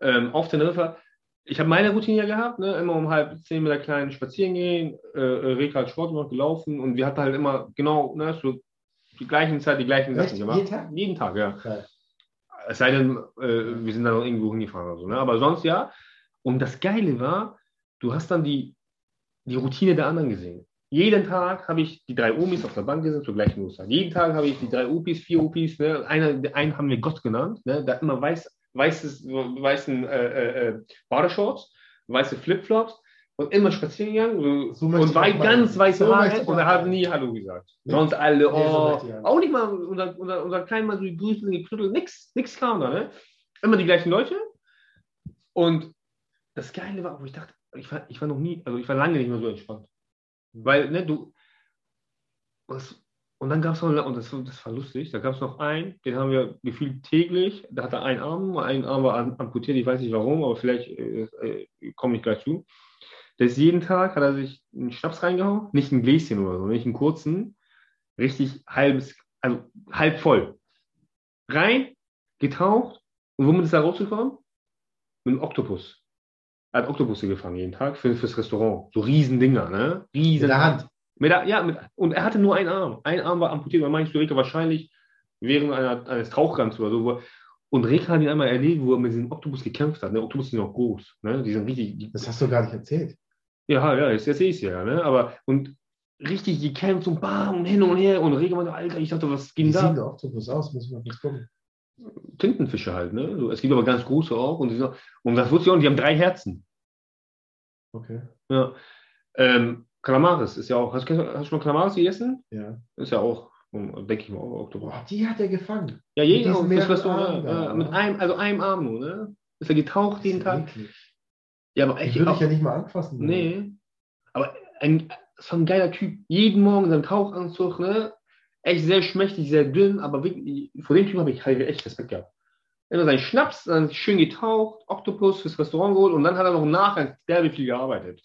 Ähm, auf Teneriffa. Ich habe meine Routine ja gehabt, ne? immer um halb zehn mit der Kleinen spazieren gehen. Äh, äh, Reka hat Sport gemacht, gelaufen und wir hatten halt immer genau ne, so die gleichen Zeit, die gleichen? Sachen gemacht. Jeden Tag? Jeden Tag, ja. Geil. Es sei denn, äh, wir sind dann noch irgendwo hingefahren oder so. Ne? Aber sonst ja. Und das Geile war, du hast dann die, die Routine der anderen gesehen. Jeden Tag habe ich die drei Omis auf der Bank gesessen zur gleichen Uhrzeit. Jeden Tag habe ich die drei Opis, vier Opis. Ne? Einer, einen haben wir Gott genannt. Ne? Der immer weiß, weißes, weißen äh, äh, Badeshorts, weiße Flipflops und immer spazieren gegangen. So und wei mal- ganz weiße so Haare und er hat mal. nie Hallo gesagt. Nee. Sonst alle, Nee, so oh, auch. nicht mal unser, unser, unser kleinen Mann so gegrüßt und geknüttelt, nix, nix kam da, ne? Immer die gleichen Leute. Und das Geile war, wo ich dachte, ich war, ich war noch nie, also ich war lange nicht mehr so entspannt. Weil, ne, du, was, und dann gab es noch, und das, das war lustig, da gab es noch einen, den haben wir gefühlt täglich, da hatte er einen Arm, ein Arm war am- amputiert, ich weiß nicht warum, aber vielleicht äh, äh, komme ich gleich zu. Der ist jeden Tag, hat er sich einen Schnaps reingehauen, nicht ein Gläschen oder so, nicht einen kurzen, richtig halbes, also halb voll. Rein, getaucht, und womit ist er rausgekommen? Mit einem Oktopus. Er hat Oktopusse gefangen jeden Tag für, fürs Restaurant. So Riesendinger, ne? Riesen In der Hand. Mit der, ja, mit, und er hatte nur einen Arm. Ein Arm war amputiert. Man meint, Reka wahrscheinlich während einer, eines Tauchgangs oder so. Und Reka hat ihn einmal erlebt, wo er mit diesem Oktopus gekämpft hat. Ne? Oktopus sind auch groß. Ne? Die sind richtig. Die, Das hast du gar nicht erzählt. ja, ja, jetzt erzähl ich es ja. Ne? Aber, und richtig gekämpft und bam, und hin und her. Und Reka meinte, Alter, ich dachte, was Wie ging sieht da? der Oktopus aus? Muss mal kurz gucken. Tintenfische halt. Ne? So, es gibt aber ganz große auch. Und, sind- und das wusste ich auch, und die haben drei Herzen. Okay. Ja. Ähm, Kalamaris ist ja auch. Hast, du- hast du schon mal Kalamaris gegessen? Ja. Ist ja auch, denke ich mal, auch Oktopus. Boah, die hat er gefangen. Ja, Mit Restaurant. Armen Ja, da, ja, mit oder? einem, also einem Arm nur, ne? Ist er getaucht jeden Tag? Ja, aber echt würde ich ja nicht mal anfassen. wollen. Nee. Aber ein, so ein geiler Typ. Jeden Morgen in seinem Tauchanzug, ne? echt sehr schmächtig, sehr dünn, aber wirklich, vor dem Typ habe ich halt echt Respekt gehabt. Immer seinen Schnaps, dann schön getaucht, Oktopus fürs Restaurant geholt und dann hat er noch nachher derbe viel gearbeitet.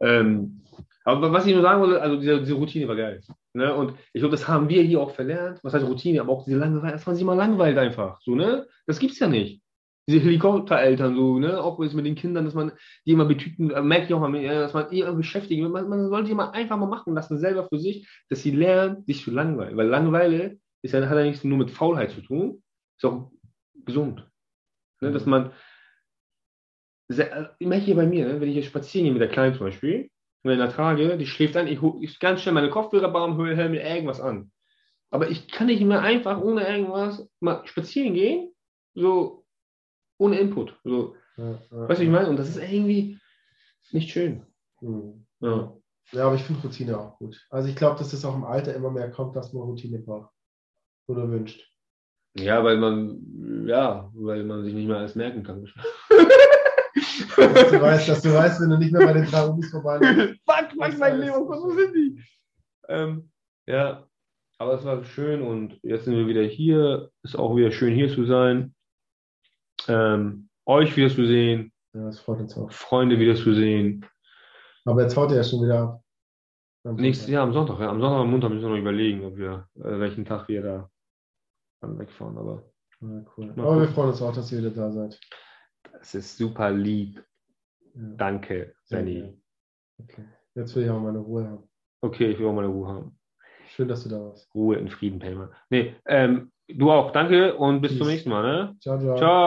Ähm, aber was ich nur sagen wollte, also diese, diese Routine war geil. Ne? Und ich glaube, das haben wir hier auch verlernt. Was heißt Routine? Aber auch diese Langeweile, dass man sich mal langweilt einfach. So, ne? Das gibt's ja nicht. Diese Helikoptereltern, so, ne? Auch mit den Kindern, dass man die immer betüten, äh, merke ich auch mal, dass man eher beschäftigt. Man, man sollte die mal einfach mal machen lassen, selber für sich, dass sie lernen, sich zu langweilen. Weil Langeweile ist ja, hat ja nichts nur mit Faulheit zu tun, ist auch gesund. Ne? Dass man, ich merke hier bei mir, ne? wenn ich hier spazieren gehe mit der Kleinen zum Beispiel, und in ertrage, die schläft ein, ich hole ganz schnell meine Kopfhörer, höre mir irgendwas an. Aber ich kann nicht mehr einfach ohne irgendwas mal spazieren gehen, so ohne Input. So. Ja, ja, weißt du, ich meine? Und das ist irgendwie nicht schön. Mhm. Ja. ja, aber ich finde Routine auch gut. Also ich glaube, dass es auch im Alter immer mehr kommt, dass man Routine braucht oder wünscht. Ja, weil man, ja, weil man sich nicht mehr alles merken kann. (laughs) dass, du weißt, dass du weißt, wenn du nicht mehr bei den drei Umis vorbei (laughs) Fuck, fuck, mein Leben, wo sind die? Ähm, ja, aber es war schön und jetzt sind wir wieder hier. Ist auch wieder schön hier zu sein. Ähm, euch wieder zu sehen. Ja, das freut uns auch. Freunde wieder zu sehen. Aber jetzt haut ihr ja schon wieder ab. Nächstes Jahr am Sonntag, ja. Am Sonntag am Montag müssen wir noch überlegen, ob wir, äh, welchen Tag wir da dann wegfahren. Aber, ja, cool. aber wir freuen uns auch, dass ihr wieder da seid. Das ist super lieb. Ja. Danke, Danny. Okay. Jetzt will ich auch meine Ruhe haben. Okay, ich will auch meine Ruhe haben. Schön, dass du da warst. Ruhe in Frieden, Pelmer. Nee, ähm, du auch. Danke und bis Peace. zum nächsten Mal. Ne? Ciao, ciao. Ciao.